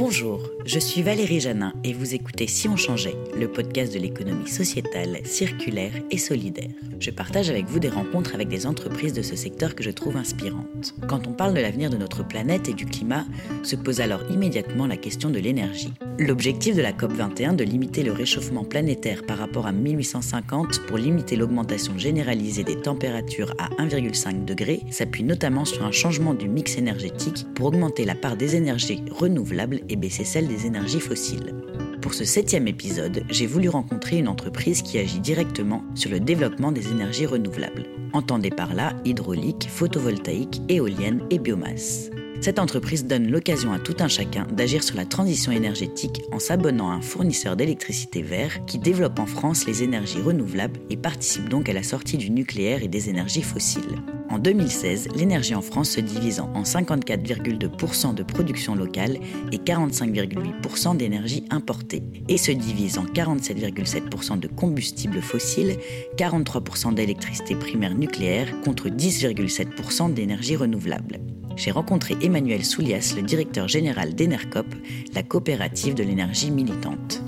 Bonjour, je suis Valérie Janin et vous écoutez Si on changeait, le podcast de l'économie sociétale, circulaire et solidaire. Je partage avec vous des rencontres avec des entreprises de ce secteur que je trouve inspirantes. Quand on parle de l'avenir de notre planète et du climat, se pose alors immédiatement la question de l'énergie. L'objectif de la COP21 de limiter le réchauffement planétaire par rapport à 1850 pour limiter l'augmentation généralisée des températures à 1,5 degré s'appuie notamment sur un changement du mix énergétique pour augmenter la part des énergies renouvelables et baisser celle des énergies fossiles. Pour ce septième épisode, j'ai voulu rencontrer une entreprise qui agit directement sur le développement des énergies renouvelables. Entendez par là hydraulique, photovoltaïque, éolienne et biomasse. Cette entreprise donne l'occasion à tout un chacun d'agir sur la transition énergétique en s'abonnant à un fournisseur d'électricité vert qui développe en France les énergies renouvelables et participe donc à la sortie du nucléaire et des énergies fossiles. En 2016, l'énergie en France se divisant en 54,2% de production locale et 45,8% d'énergie importée, et se divise en 47,7% de combustibles fossiles, 43% d'électricité primaire nucléaire contre 10,7% d'énergie renouvelable. J'ai rencontré Emmanuel Soulias, le directeur général d'Enercop, la coopérative de l'énergie militante.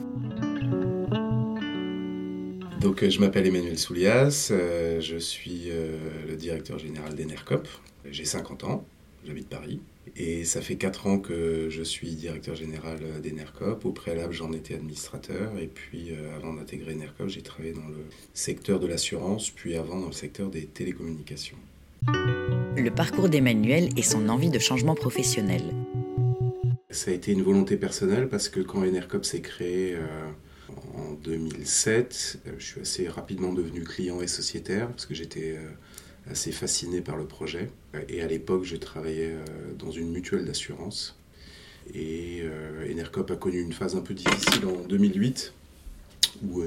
Donc, euh, je m'appelle Emmanuel Soulias, euh, je suis euh, le directeur général d'Enercop. J'ai 50 ans, j'habite Paris. Et ça fait 4 ans que je suis directeur général d'Enercop. Au préalable, j'en étais administrateur. Et puis, avant d'intégrer Enercop, j'ai travaillé dans le secteur de l'assurance, puis avant dans le secteur des télécommunications. Le parcours d'Emmanuel et son envie de changement professionnel. Ça a été une volonté personnelle parce que quand Enercop s'est créé en 2007. Euh, je suis assez rapidement devenu client et sociétaire parce que j'étais euh, assez fasciné par le projet. Et à l'époque, je travaillais euh, dans une mutuelle d'assurance. Et Enercop a connu une phase un peu difficile en 2008, où,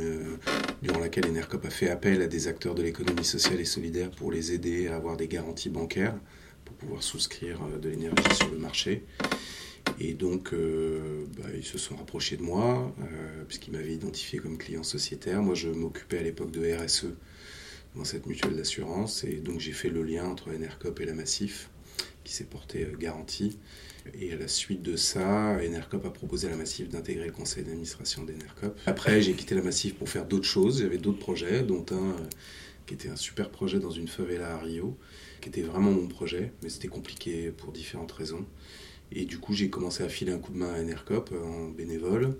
durant laquelle Enercop a fait appel à des acteurs de l'économie sociale et solidaire pour les aider à avoir des garanties bancaires pour pouvoir souscrire de l'énergie sur le marché. Et donc, euh, bah, ils se sont rapprochés de moi, euh, puisqu'ils m'avaient identifié comme client sociétaire. Moi, je m'occupais à l'époque de RSE dans cette mutuelle d'assurance. Et donc, j'ai fait le lien entre Enercop et la Massif, qui s'est porté euh, garantie. Et à la suite de ça, Enercop a proposé à la Massif d'intégrer le conseil d'administration d'Enercop. Après, j'ai quitté la Massif pour faire d'autres choses. J'avais d'autres projets, dont un qui était un super projet dans une favela à Rio, qui était vraiment mon projet, mais c'était compliqué pour différentes raisons. Et du coup, j'ai commencé à filer un coup de main à Enercop euh, en bénévole.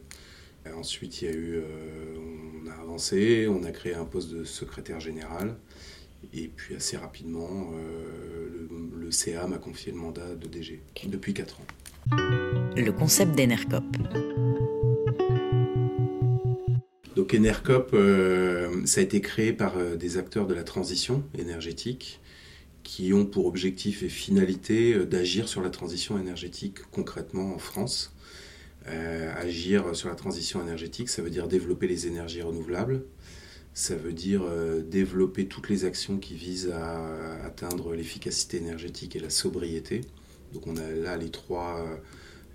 ensuite, il y a eu, euh, on a avancé, on a créé un poste de secrétaire général. Et puis assez rapidement, euh, le, CA m'a confié le mandat de DG depuis 4 ans. Le concept d'Enercop. Donc Enercop, ça a été créé par des acteurs de la transition énergétique qui ont pour objectif et finalité euh, d'agir sur la transition énergétique concrètement en France. Euh, agir sur la transition énergétique, ça veut dire développer les énergies renouvelables, ça veut dire euh, développer toutes les actions qui visent à atteindre l'efficacité énergétique et la sobriété. Donc on a là les trois,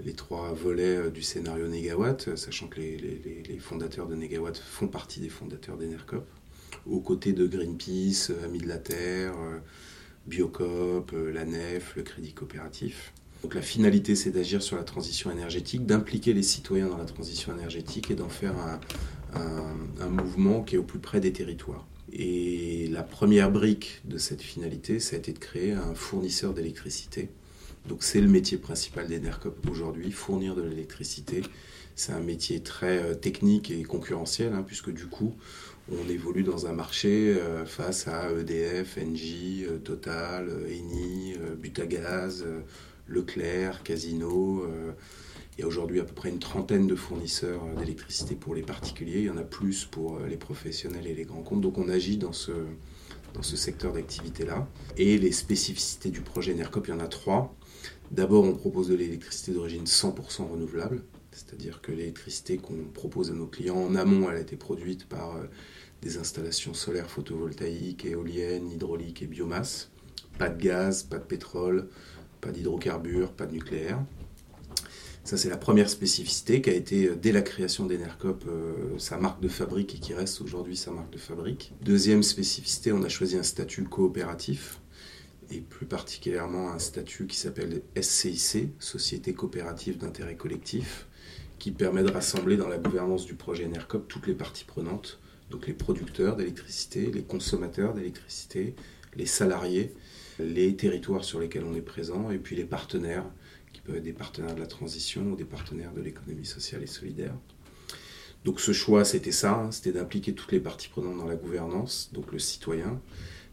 les trois volets du scénario Negawatt, sachant que les, les, les fondateurs de Negawatt font partie des fondateurs d'Enercop, aux côtés de Greenpeace, Amis de la Terre, Biocop, euh, la NEF, le Crédit Coopératif. Donc la finalité, c'est d'agir sur la transition énergétique, d'impliquer les citoyens dans la transition énergétique et d'en faire un, mouvement qui est au plus près des territoires. Et la première brique de cette finalité, ça a été de créer un fournisseur d'électricité. Donc c'est le métier principal d'Enercop aujourd'hui, fournir de l'électricité. C'est un métier très euh, technique et concurrentiel, hein, puisque du coup, on évolue dans un marché euh, face à EDF, Engie, euh, Total, Eni, Butagaz, Leclerc, Casino. Il y a aujourd'hui à peu près une trentaine de fournisseurs d'électricité pour les particuliers. Il y en a plus pour les professionnels et les grands comptes. Donc on agit dans ce, dans ce secteur d'activité-là. Et les spécificités du projet NERCOP, il y en a trois. D'abord, on propose de l'électricité d'origine 100% renouvelable. C'est-à-dire que l'électricité qu'on propose à nos clients en amont, elle a été produite par euh, des installations solaires photovoltaïques, éoliennes, hydrauliques et biomasse. Pas de gaz, pas de pétrole, pas d'hydrocarbures, pas de nucléaire. Ça, c'est la première spécificité qui a été, euh, dès la création d'Enercop, euh, sa marque de fabrique et qui reste aujourd'hui sa marque de fabrique. Deuxième spécificité, on a choisi un statut coopératif. et plus particulièrement un statut qui s'appelle SCIC, Société coopérative d'intérêt collectif, qui permet de rassembler dans la gouvernance du projet ENERCOP toutes les parties prenantes, donc les producteurs d'électricité, les consommateurs d'électricité, les salariés, les territoires sur lesquels on est présent, et puis les partenaires, peuvent être des partenaires de la transition ou des partenaires de l'économie sociale et solidaire. Donc ce choix, c'était ça, c'était d'impliquer toutes les parties prenantes dans la gouvernance, donc le citoyen.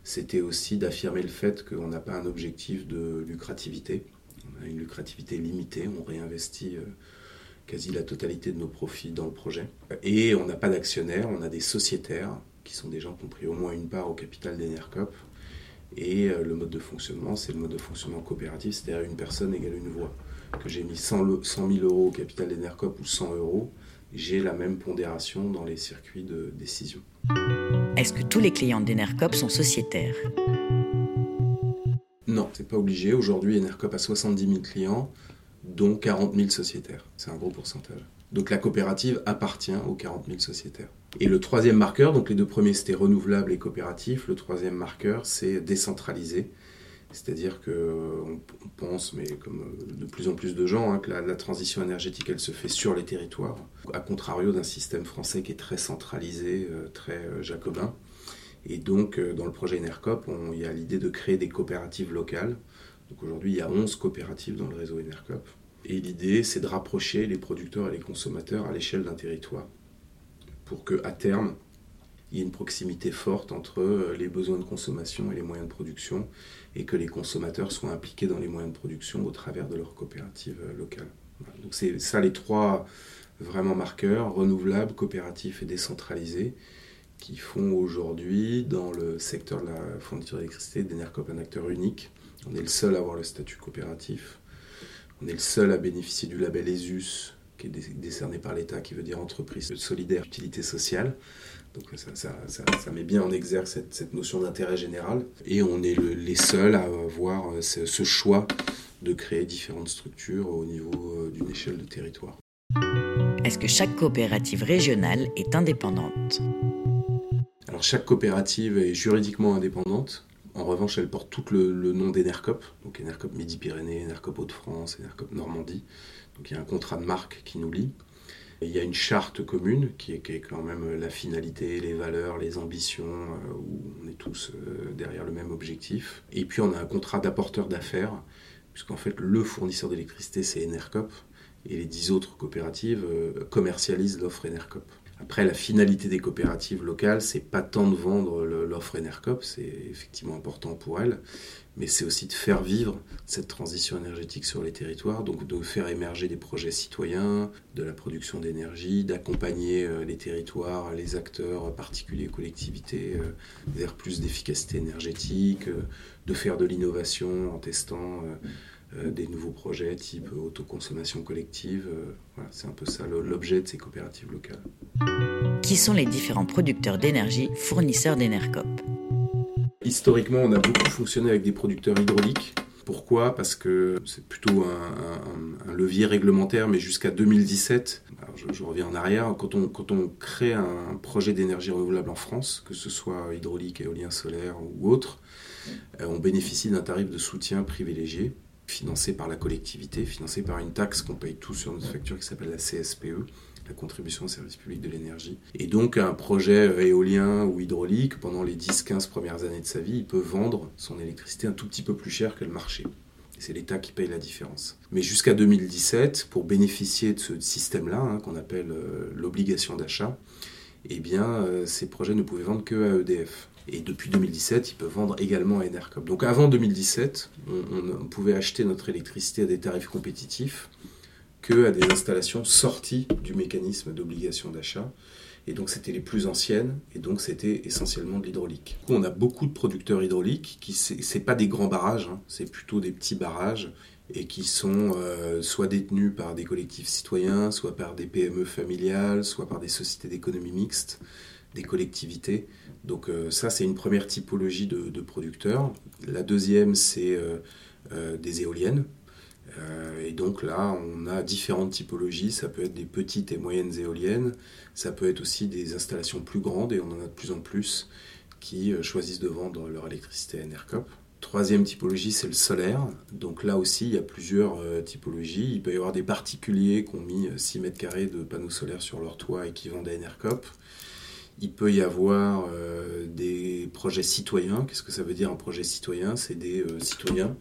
C'était aussi d'affirmer le fait qu'on n'a pas un objectif de lucrativité. On a une lucrativité limitée, on réinvestit euh, quasi la totalité de nos profits dans le projet. Et on n'a pas d'actionnaires, on a des sociétaires, qui sont des gens qui ont pris au moins une part au capital d'Enercop. Et euh, le mode de fonctionnement, c'est le mode de fonctionnement coopératif, c'est-à-dire une personne égale une voix. Que j'ai mis 100 000 euros au capital d'Enercop ou 100 euros, j'ai la même pondération dans les circuits de décision. Est-ce que tous les clients d'Enercop sont sociétaires? Non, c'est pas obligé. Aujourd'hui, Enercop a 70 000 clients, dont 40 000 sociétaires. C'est un gros pourcentage. Donc la coopérative appartient aux 40 000 sociétaires. Et le troisième marqueur, donc les deux premiers c'était renouvelable et coopératif, le troisième marqueur c'est décentralisé. C'est-à-dire qu'on pense, mais comme euh, de plus en plus de gens, hein, que la, transition énergétique, elle se fait sur les territoires, à contrario d'un système français qui est très centralisé, euh, très euh, jacobin. Et donc, dans le projet Enercop, il y a l'idée de créer des coopératives locales. Donc aujourd'hui, il y a 11 coopératives dans le réseau Enercop. Et l'idée, c'est de rapprocher les producteurs et les consommateurs à l'échelle d'un territoire, pour qu'à terme, il y ait une proximité forte entre les besoins de consommation et les moyens de production, et que les consommateurs soient impliqués dans les moyens de production au travers de leurs coopératives euh, locales. Donc c'est ça les trois vraiment marqueurs, renouvelables, coopératifs et décentralisés, qui font aujourd'hui dans le secteur de la fourniture d'électricité d'Enercop un acteur unique. On est le seul à avoir le statut coopératif. On est le seul à bénéficier du label ESUS, qui est décerné par l'État, qui veut dire entreprise solidaire utilité sociale. Donc ça, met bien en exergue cette, notion d'intérêt général. Et on est les seuls à avoir euh, ce, choix de créer différentes structures au niveau euh, d'une échelle de territoire. Est-ce que chaque coopérative régionale est indépendante? Alors chaque coopérative est juridiquement indépendante. En revanche, elle porte tout le, nom d'Enercop, donc Enercop Midi-Pyrénées, Enercop Hauts-de-France, Enercop Normandie. Donc il y a un contrat de marque qui nous lie. Il y a une charte commune qui est, quand même la finalité, les valeurs, les ambitions, euh, où on est tous euh, derrière le même objectif. Et puis on a un contrat d'apporteur d'affaires, puisqu'en fait le fournisseur d'électricité c'est Enercop, et les dix autres coopératives euh, commercialisent l'offre Enercop. Après, la finalité des coopératives locales, c'est pas tant de vendre l'offre Enercop, c'est effectivement important pour elles, mais c'est aussi de faire vivre cette transition énergétique sur les territoires, donc de faire émerger des projets citoyens, de la production d'énergie, d'accompagner euh, les territoires, les acteurs particuliers, collectivités, euh, vers plus d'efficacité énergétique, euh, de faire de l'innovation en testant des nouveaux projets type autoconsommation collective. Euh, c'est un peu ça l'objet de ces coopératives locales. Qui sont les différents producteurs d'énergie fournisseurs d'Enercop? Historiquement, on a beaucoup fonctionné avec des producteurs hydrauliques. Pourquoi? Parce que c'est plutôt un, levier réglementaire, mais jusqu'à 2017, je, reviens en arrière, quand on, quand on crée un projet d'énergie renouvelable en France, que ce soit hydraulique, éolien solaire ou autre, euh, on bénéficie d'un tarif de soutien privilégié financé par la collectivité, financé par une taxe qu'on paye tous sur notre facture qui s'appelle la CSPE, la contribution au service public de l'énergie. Et donc un projet éolien ou hydraulique, pendant les 10-15 premières années de sa vie, il peut vendre son électricité un tout petit peu plus cher que le marché. C'est l'État qui paye la différence. Mais jusqu'à 2017, pour bénéficier de ce système-là, hein, qu'on appelle euh, l'obligation d'achat, eh bien, euh, ces projets ne pouvaient vendre que à EDF. Et depuis 2017, ils peuvent vendre également à Enercop. Donc avant 2017, on, pouvait acheter notre électricité à des tarifs compétitifs que à des installations sorties du mécanisme d'obligation d'achat. Et donc c'était les plus anciennes, et donc c'était essentiellement de l'hydraulique. On a beaucoup de producteurs hydrauliques qui c'est pas des grands barrages, hein. c'est plutôt des petits barrages et qui sont euh, soit détenus par des collectifs citoyens, soit par des PME familiales, soit par des sociétés d'économie mixte, collectivités. Donc euh, ça, c'est une première typologie de, producteurs. La deuxième, c'est euh, euh, des éoliennes. et donc là, on a différentes typologies. Ça peut être des petites et moyennes éoliennes. Ça peut être aussi des installations plus grandes, et on en a de plus en plus qui choisissent de vendre leur électricité à Enercop. Troisième typologie, c'est le solaire. Donc là aussi, il y a plusieurs typologies. Il peut y avoir des particuliers qui ont mis 6 mètres carrés de panneaux solaires sur leur toit et qui vendent à Enercop. Il peut y avoir des projets citoyens. Qu'est-ce que ça veut dire un projet citoyen? C'est des citoyens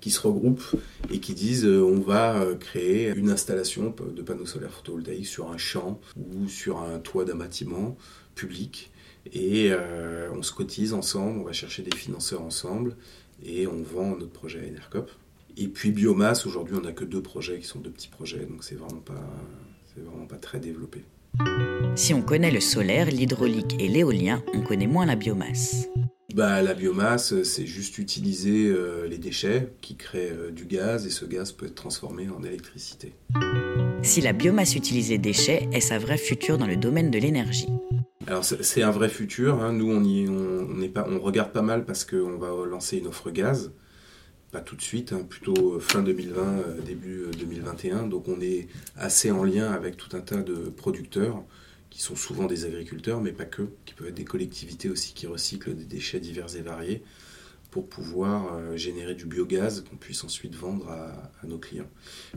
qui se regroupent et qui disent euh, on va euh, créer une installation de panneaux solaires photovoltaïques sur un champ ou sur un toit d'un bâtiment public. Et euh, on se cotise ensemble, on va chercher des financeurs ensemble et on vend notre projet à Enercop. Et puis biomasse, aujourd'hui on n'a que deux projets qui sont deux petits projets, donc c'est vraiment vraiment pas très développé. Si on connaît le solaire, l'hydraulique et l'éolien, on connaît moins la biomasse bah, La biomasse, c'est juste utiliser euh, les déchets qui créent euh, du gaz et ce gaz peut être transformé en électricité. Si la biomasse utilisée déchets est un vrai futur dans le domaine de l'énergie? Alors c'est un vrai futur. Hein. Nous, on, y, on, pas, on regarde pas mal parce qu'on va lancer une offre gaz. Pas tout de suite, hein, plutôt fin 2020, euh, début 2021. Donc on est assez en lien avec tout un tas de producteurs qui sont souvent des agriculteurs, mais pas que, qui peuvent être des collectivités aussi qui recyclent des déchets divers et variés pour pouvoir euh, générer du biogaz qu'on puisse ensuite vendre à, nos clients.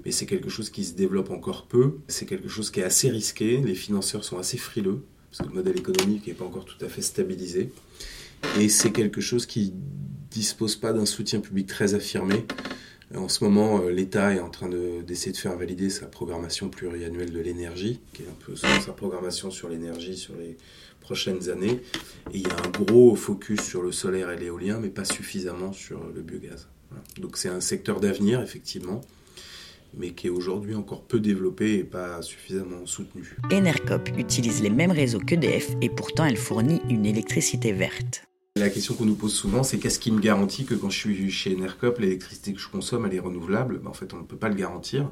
Mais c'est quelque chose qui se développe encore peu, c'est quelque chose qui est assez risqué, les financeurs sont assez frileux, parce que le modèle économique n'est pas encore tout à fait stabilisé, et c'est quelque chose qui dispose pas d'un soutien public très affirmé. En ce moment, euh, l'État est en train d'essayer de, faire valider sa programmation pluriannuelle de l'énergie, qui est un peu sa programmation sur l'énergie sur les prochaines années. Et il y a un gros focus sur le solaire et l'éolien, mais pas suffisamment sur le biogaz. Donc c'est un secteur d'avenir, effectivement, mais qui est aujourd'hui encore peu développé et pas suffisamment soutenu. Enercop utilise les mêmes réseaux qu'EDF et pourtant elle fournit une électricité verte. La question qu'on nous pose souvent, c'est qu'est-ce qui me garantit que quand je suis chez Enercop, l'électricité que je consomme, elle est renouvelable? Ben, En fait, on ne peut pas le garantir.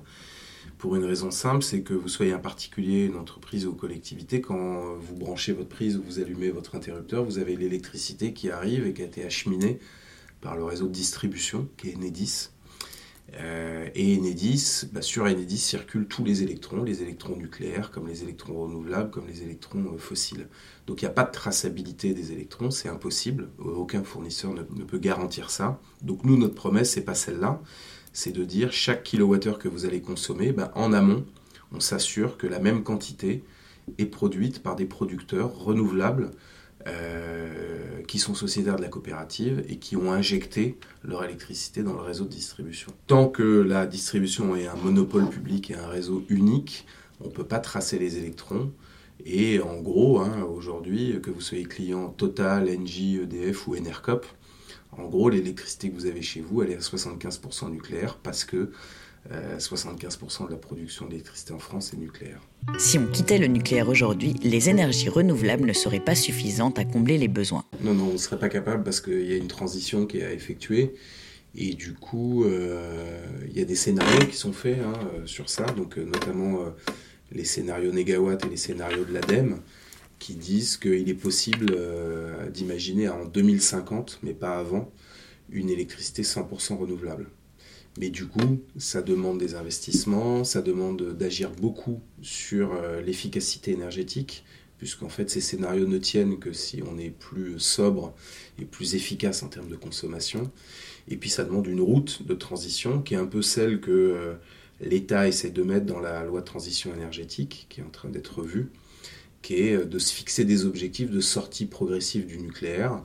Pour une raison simple, c'est que vous soyez un particulier, une entreprise ou collectivité, quand vous branchez votre prise ou vous allumez votre interrupteur, vous avez l'électricité qui arrive et qui a été acheminée par le réseau de distribution, qui est Enedis. Euh, et Enedis, bah, sur Enedis circulent tous les électrons, les électrons nucléaires, comme les électrons renouvelables, comme les électrons euh, fossiles. Donc il n'y a pas de traçabilité des électrons, c'est impossible. Aucun fournisseur ne, peut garantir ça. Donc nous, notre promesse, c'est pas celle-là. C'est de dire chaque kilowattheure que vous allez consommer, bah, en amont, on s'assure que la même quantité est produite par des producteurs renouvelables euh, qui sont sociétaires de la coopérative et qui ont injecté leur électricité dans le réseau de distribution. Tant que la distribution est un monopole public et un réseau unique, on ne peut pas tracer les électrons. Et en gros, hein, aujourd'hui, que vous soyez client Total, Engie, EDF ou Enercop, en gros, l'électricité que vous avez chez vous, elle est à 75% nucléaire parce que 75% euh, de la production d'électricité en France est nucléaire. Si on quittait le nucléaire aujourd'hui, les énergies renouvelables ne seraient pas suffisantes à combler les besoins. Non, non, on ne serait pas capable parce qu'il y a une transition qui est à effectuer. Et du coup, euh, il y a des scénarios qui sont faits hein, euh, sur ça, donc notamment les scénarios négawatt et les scénarios de l'ADEME, qui disent qu'il est possible d'imaginer en 2050, mais pas avant, une électricité 100% renouvelable. Mais du coup, ça demande des investissements, ça demande d'agir beaucoup sur euh, l'efficacité énergétique, puisqu'en fait ces scénarios ne tiennent que si on est plus sobre et plus efficace en termes de consommation. Et puis ça demande une route de transition qui est un peu celle que euh, l'État essaie de mettre dans la loi de transition énergétique, qui est en train d'être vue, qui est euh, de se fixer des objectifs de sortie progressive du nucléaire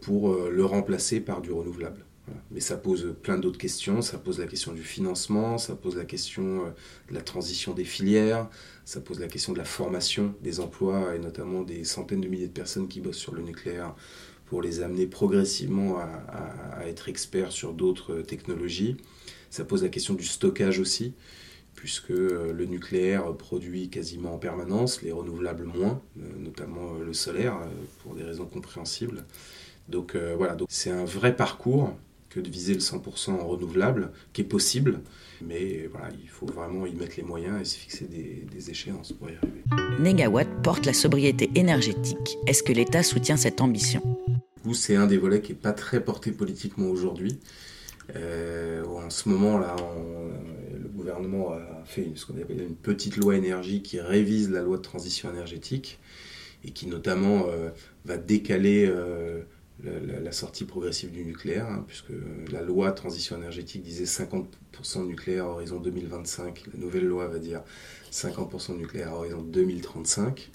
pour le remplacer par du renouvelable. Mais ça pose plein d'autres questions. Ça pose la question du financement, ça pose la question euh, de la transition des filières, ça pose la question de la formation des emplois et notamment des centaines de milliers de personnes qui bossent sur le nucléaire pour les amener progressivement à, être experts sur d'autres technologies. Ça pose la question du stockage aussi, puisque euh, le nucléaire produit quasiment en permanence, les renouvelables moins, euh, notamment le solaire, pour des raisons compréhensibles. Donc voilà, donc c'est un vrai parcours de viser le 100% renouvelable, qui est possible. Mais voilà, il faut vraiment y mettre les moyens et se fixer des, échéances pour y arriver. Negawatt porte la sobriété énergétique. Est-ce que l'État soutient cette ambition? C'est un des volets qui n'est pas très porté politiquement aujourd'hui. Euh, en ce moment, là, le gouvernement a fait ce qu'on appelle une petite loi énergie qui révise la loi de transition énergétique et qui notamment euh, va décaler euh, la, sortie progressive du nucléaire, hein, puisque la loi transition énergétique disait 50% de nucléaire à horizon 2025. La nouvelle loi va dire 50% de nucléaire à horizon 2035.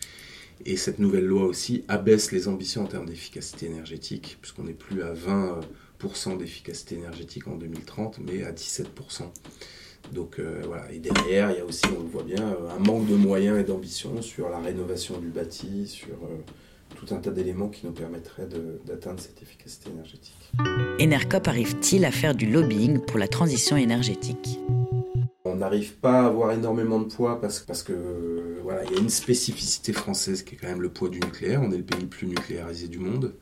Et cette nouvelle loi aussi abaisse les ambitions en termes d'efficacité énergétique, puisqu'on n'est plus à 20% d'efficacité énergétique en 2030, mais à 17%. Donc euh, et derrière, il y a aussi, on le voit bien, un manque de moyens et d'ambition sur la rénovation du bâti, sur euh, tout un tas d'éléments qui nous permettraient d'atteindre cette efficacité énergétique. Enercop arrive-t-il à faire du lobbying pour la transition énergétique? On n'arrive pas à avoir énormément de poids parce, parce que voilà, il y a une spécificité française qui est quand même le poids du nucléaire. On est le pays le plus nucléarisé du monde,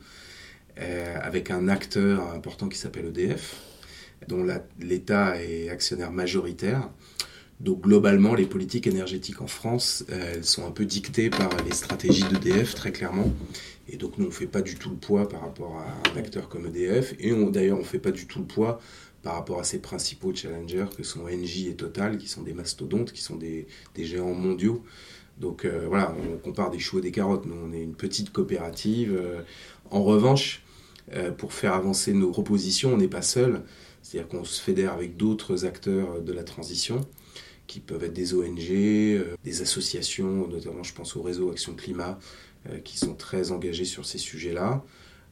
euh, avec un acteur important qui s'appelle EDF, dont l'État est actionnaire majoritaire. Donc globalement, les politiques énergétiques en France, euh, elles sont un peu dictées par les stratégies d'EDF, très clairement. Et donc nous, on ne fait pas du tout le poids par rapport à un acteur comme EDF. Et d'ailleurs, on ne fait pas du tout le poids par rapport à ses principaux challengers que sont Engie et Total, qui sont des mastodontes, qui sont des, géants mondiaux. Donc euh, voilà, on compare des choux et des carottes. Nous, on est une petite coopérative. Euh, en revanche, pour faire avancer nos propositions, on n'est pas seul. C'est-à-dire qu'on se fédère avec d'autres acteurs de la transition qui peuvent être des ONG, euh, des associations, notamment je pense au réseau Action Climat, euh, qui sont très engagés sur ces sujets-là.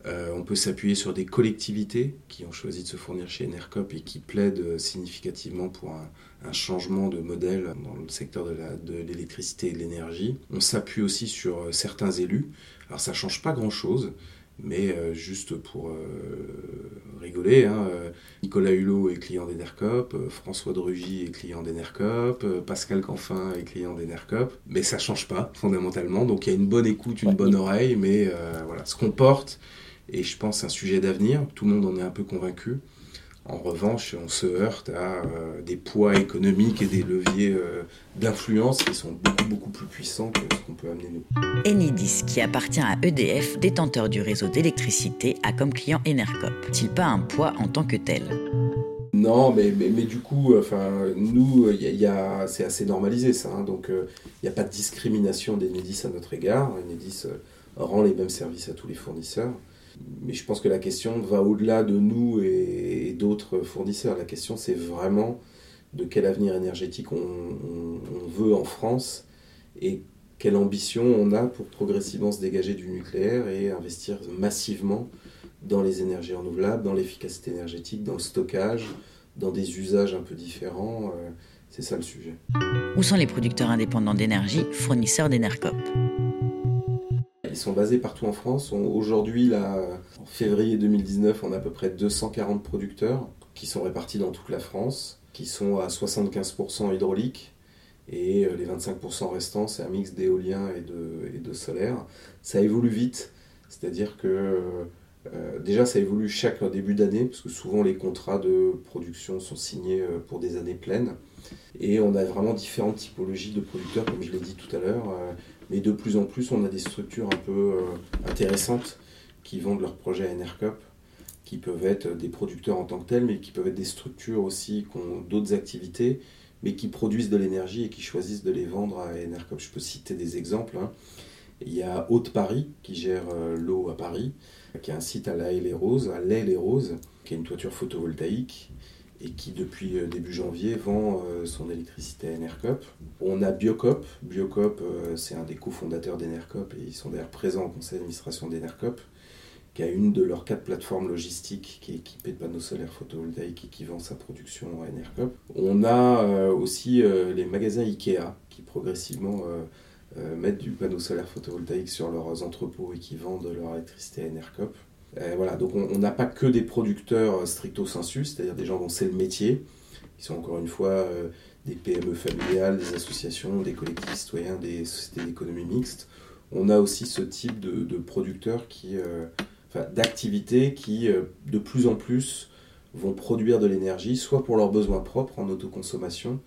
Euh, on peut s'appuyer sur des collectivités qui ont choisi de se fournir chez NRCOP et qui plaident significativement pour un, changement de modèle dans le secteur de l'électricité et de l'énergie. On s'appuie aussi sur certains élus. Alors ça ne change pas grand-chose, mais juste pour rigoler, hein, Nicolas Hulot est client d'Enercop, François Drugy est client d'Enercop, Pascal Canfin est client d'Enercop, mais ça change pas fondamentalement. Donc il y a une bonne écoute, une bonne oreille, mais voilà, ce qu'on porte, et je pense un sujet d'avenir, tout le monde en est un peu convaincu, en revanche, on se heurte à euh, des poids économiques et des leviers euh, d'influence qui sont beaucoup, beaucoup plus puissants que ce qu'on peut amener nous. Enidis, qui appartient à EDF, détenteur du réseau d'électricité, a comme client Enercop. T-il pas un poids en tant que tel? Non, mais, mais, du coup, enfin, nous, c'est assez normalisé ça. Hein. donc, euh, il n'y a pas de discrimination d'Enedis à notre égard. Enedis rend les mêmes services à tous les fournisseurs mais je pense que la question va au-delà de nous et, d'autres fournisseurs. La question, c'est vraiment de quel avenir énergétique on, veut en France et quelle ambition on a pour progressivement se dégager du nucléaire et investir massivement dans les énergies renouvelables, dans l'efficacité énergétique, dans le stockage, dans des usages un peu différents. Euh, c'est ça le sujet. Où sont les producteurs indépendants d'énergie, fournisseurs d'Enercop? Sont basés partout en France. Aujourd'hui, en février 2019, on a à peu près 240 producteurs qui sont répartis dans toute la France, qui sont à 75% hydrauliques. Et euh, les 25% restants, c'est un mix d'éolien et de, solaire. Ça évolue vite, c'est-à-dire que euh, déjà ça évolue chaque début d'année, parce que souvent les contrats de production sont signés euh, pour des années pleines. Et on a vraiment différentes typologies de producteurs, comme je l'ai dit tout à l'heure. Mais de plus en plus, on a des structures un peu euh, intéressantes qui vendent leurs projets à NRCOP, qui peuvent être des producteurs en tant que tels, mais qui peuvent être des structures aussi qui ont d'autres activités, mais qui produisent de l'énergie et qui choisissent de les vendre à NRCOP. Je peux citer des exemples. Hein. Il y a Haute-Paris qui gère euh, l'eau à Paris, qui a un site à La les roses à Les les roses qui a une toiture photovoltaïque et qui depuis euh, début janvier vend euh, son électricité à Enercop. On a Biocop. Biocop, euh, c'est un des cofondateurs d'Enercop et ils sont d'ailleurs présents au conseil d'administration d'Enercop, qui a une de leurs quatre plateformes logistiques qui est équipée de panneaux solaires photovoltaïques et qui vend sa production à Enercop. On a aussi les magasins Ikea qui progressivement mettent du panneau solaire photovoltaïque sur leurs entrepôts et qui vendent leur électricité à Enercop. Euh, on n'a pas que des producteurs euh, stricto sensu, c'est-à-dire des gens dont c'est le métier, qui sont encore une fois euh, des PME familiales, des associations, des collectifs citoyens, des sociétés d'économie mixte. On a aussi ce type de, producteurs qui, d'activités qui de plus en plus vont produire de l'énergie, soit pour leurs besoins propres en autoconsommation,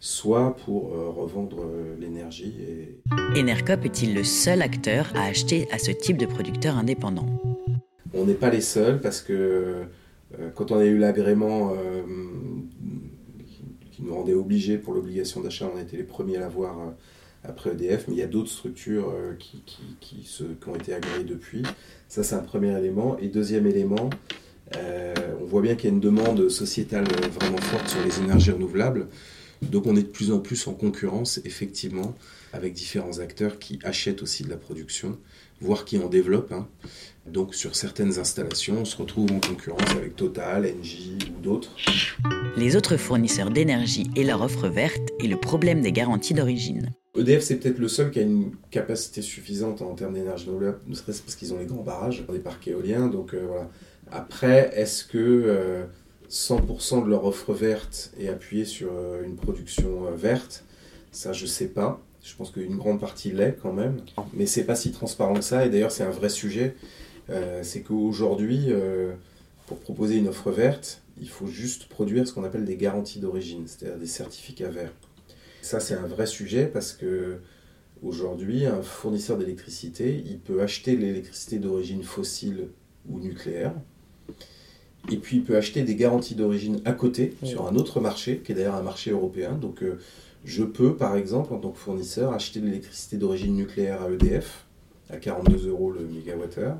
soit pour revendre l'énergie. Et... Enercop est-il le seul acteur à acheter à ce type de producteurs indépendants? On n'est pas les seuls parce que euh, quand on a eu l'agrément euh, qui nous rendait obligés pour l'obligation d'achat, on a été les premiers à l'avoir euh, après EDF, mais il y a d'autres structures qui, qui, se, qui, ont été agréées depuis. Ça, c'est un premier élément. Et deuxième élément, on voit bien qu'il y a une demande sociétale vraiment forte sur les énergies renouvelables. Donc on est de plus en plus en concurrence, effectivement, avec différents acteurs qui achètent aussi de la production, voire qui en développent. Hein. Donc sur certaines installations, on se retrouve en concurrence avec Total, Engie ou d'autres. Les autres fournisseurs d'énergie et leur offre verte et le problème des garanties d'origine. EDF, c'est peut-être le seul qui a une capacité suffisante en termes d'énergie renouvelable, ne serait-ce parce qu'ils ont les grands barrages, des parcs éoliens. Donc euh, voilà. Après, est-ce que 100% euh, de leur offre verte est appuyée sur euh, une production verte? Ça, je sais pas. Je pense qu'une grande partie l'est quand même, mais c'est pas si transparent que ça. Et d'ailleurs, c'est un vrai sujet. Euh, c'est qu'aujourd'hui, euh, pour proposer une offre verte, il faut juste produire ce qu'on appelle des garanties d'origine, c'est-à-dire des certificats verts. Ça, c'est un vrai sujet parce que aujourd'hui, un fournisseur d'électricité, il peut acheter l'électricité d'origine fossile ou nucléaire. Et puis, il peut acheter des garanties d'origine à côté, sur un autre marché, qui est d'ailleurs un marché européen. Donc, euh, je peux, par exemple, en tant que fournisseur, acheter de l'électricité d'origine nucléaire à EDF à 42 euros le mégawattheure.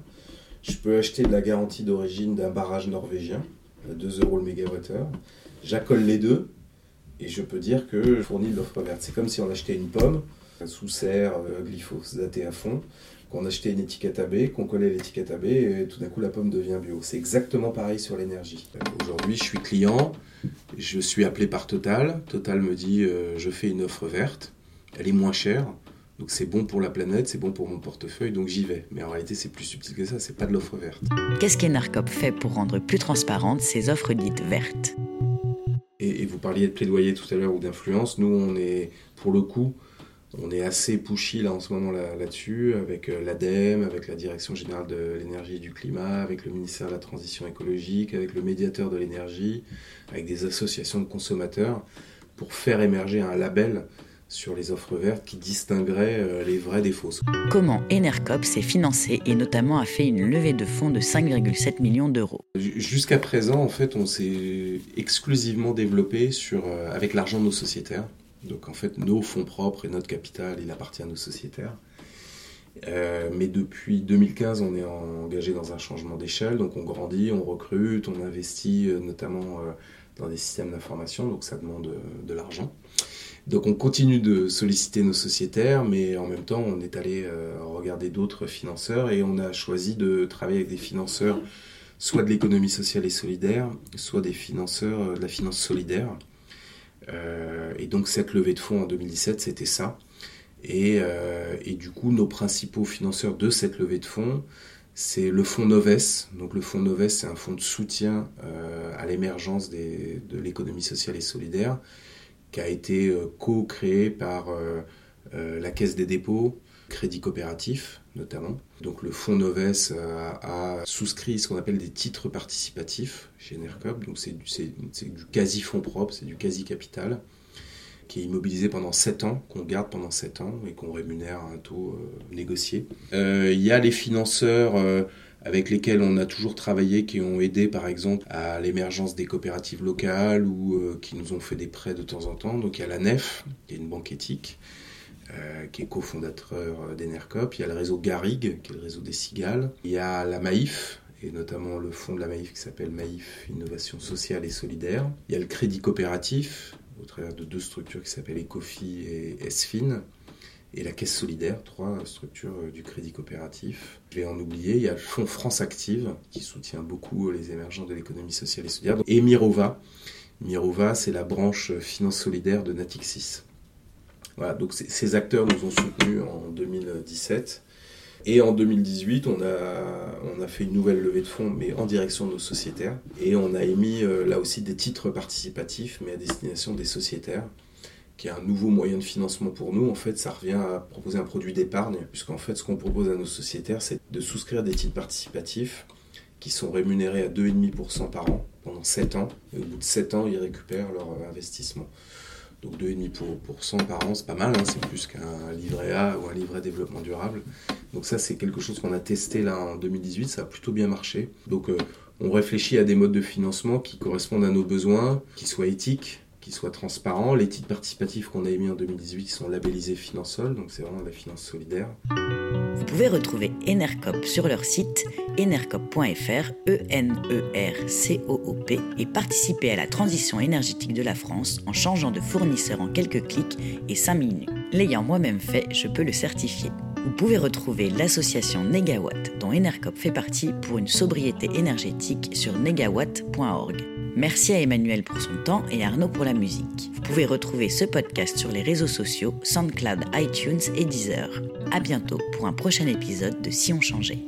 Je peux acheter de la garantie d'origine d'un barrage norvégien à 2 euros le mégawattheure. J'accole les deux et je peux dire que je fournis de l'offre verte. C'est comme si on achetait une pomme sous serre, euh, glyphosaté à fond, qu'on achetait une étiquette AB, qu'on collait l'étiquette AB et tout d'un coup la pomme devient bio. C'est exactement pareil sur l'énergie. Aujourd'hui, je suis client, je suis appelé par Total. Total me dit euh, je fais une offre verte, elle est moins chère. Donc c'est bon pour la planète, c'est bon pour mon portefeuille, donc j'y vais. Mais en réalité, c'est plus subtil que ça, c'est pas de l'offre verte. Qu'est-ce qu'Enarcop fait pour rendre plus transparentes ces offres dites vertes? Et, et, vous parliez de plaidoyer tout à l'heure ou d'influence. Nous, on est, pour le coup, on est assez pushy là en ce moment là-dessus, avec euh, l'ADEME, avec la Direction Générale de l'Énergie et du Climat, avec le ministère de la Transition écologique, avec le médiateur de l'énergie, avec des associations de consommateurs, pour faire émerger un label sur les offres vertes qui distinguerait euh, les vraies des fausses. Comment Enercop s'est financé et notamment a fait une levée de fonds de 5,7 millions d'euros Jusqu'à présent, en fait, on s'est exclusivement développé sur, euh, avec l'argent de nos sociétaires. Donc en fait, nos fonds propres et notre capital, il appartient à nos sociétaires. Euh, mais depuis 2015, on est engagé dans un changement d'échelle, donc on grandit, on recrute, on investit notamment euh, dans des systèmes d'information, donc ça demande de l'argent. Donc on continue de solliciter nos sociétaires, mais en même temps on est allé regarder d'autres financeurs et on a choisi de travailler avec des financeurs soit de l'économie sociale et solidaire, soit des financeurs de la finance solidaire. Euh, et donc cette levée de fonds en 2017, c'était ça. Euh, et, du coup, nos principaux financeurs de cette levée de fonds, c'est le fonds Noves. Donc le fonds Noves, c'est un fonds de soutien euh, à l'émergence de l'économie sociale et solidaire, qui a été co-créé par la Caisse des dépôts, Crédit Coopératif notamment. Donc le fonds Noves a, souscrit ce qu'on appelle des titres participatifs chez NERCOP. Donc c'est du, quasi-fonds propre, c'est du quasi-capital qui est immobilisé pendant 7 ans, qu'on garde pendant 7 ans et qu'on rémunère à un taux euh, négocié. Euh, il y a les financeurs euh, avec lesquels on a toujours travaillé, qui ont aidé par exemple à l'émergence des coopératives locales ou qui nous ont fait des prêts de temps en temps. Donc il y a la NEF, qui est une banque éthique, euh, qui est cofondateur d'Enercop. Il y a le réseau Garrigue, qui est le réseau des cigales. Il y a la Maïf, et notamment le fonds de la Maïf qui s'appelle Maïf Innovation Sociale et Solidaire. Il y a le Crédit Coopératif, au travers de deux structures qui s'appellent Ecofi et Esfin. Et la Caisse Solidaire, trois structures du Crédit Coopératif. Je vais en oublier. Il y a le Fonds France Active, qui soutient beaucoup les émergents de l'économie sociale et solidaire. Et Mirova. Mirova, c'est la branche finance solidaire de Natixis. Voilà, donc ces acteurs nous ont soutenus en 2017. Et en 2018, on a, on a fait une nouvelle levée de fonds, mais en direction de nos sociétaires. Et on a émis euh, là aussi des titres participatifs, mais à destination des sociétaires, qui est un nouveau moyen de financement pour nous. En fait, ça revient à proposer un produit d'épargne, puisqu'en fait, ce qu'on propose à nos sociétaires, c'est de souscrire des titres participatifs qui sont rémunérés à 2,5% par an pendant 7 ans. Et au bout de 7 ans, ils récupèrent leur investissement. Donc 2,5% par an, c'est pas mal, hein, c'est plus qu'un livret A ou un livret développement durable. Donc ça, c'est quelque chose qu'on a testé là en 2018, ça a plutôt bien marché. Donc euh, on réfléchit à des modes de financement qui correspondent à nos besoins, qui soient éthiques, soit transparent. Les titres participatifs qu'on a émis en 2018 sont labellisés Finansol, donc c'est vraiment la finance solidaire. Vous pouvez retrouver Enercop sur leur site enercop.fr, E-N-E-R-C-O-O-P, et participer à la transition énergétique de la France en changeant de fournisseur en quelques clics et 5 minutes. L'ayant moi-même fait, je peux le certifier. Vous pouvez retrouver l'association Negawatt, dont Enercop fait partie, pour une sobriété énergétique sur negawatt.org. Merci à Emmanuel pour son temps et à Arnaud pour la musique. Vous pouvez retrouver ce podcast sur les réseaux sociaux, SoundCloud, iTunes et Deezer. À bientôt pour un prochain épisode de Si on changeait.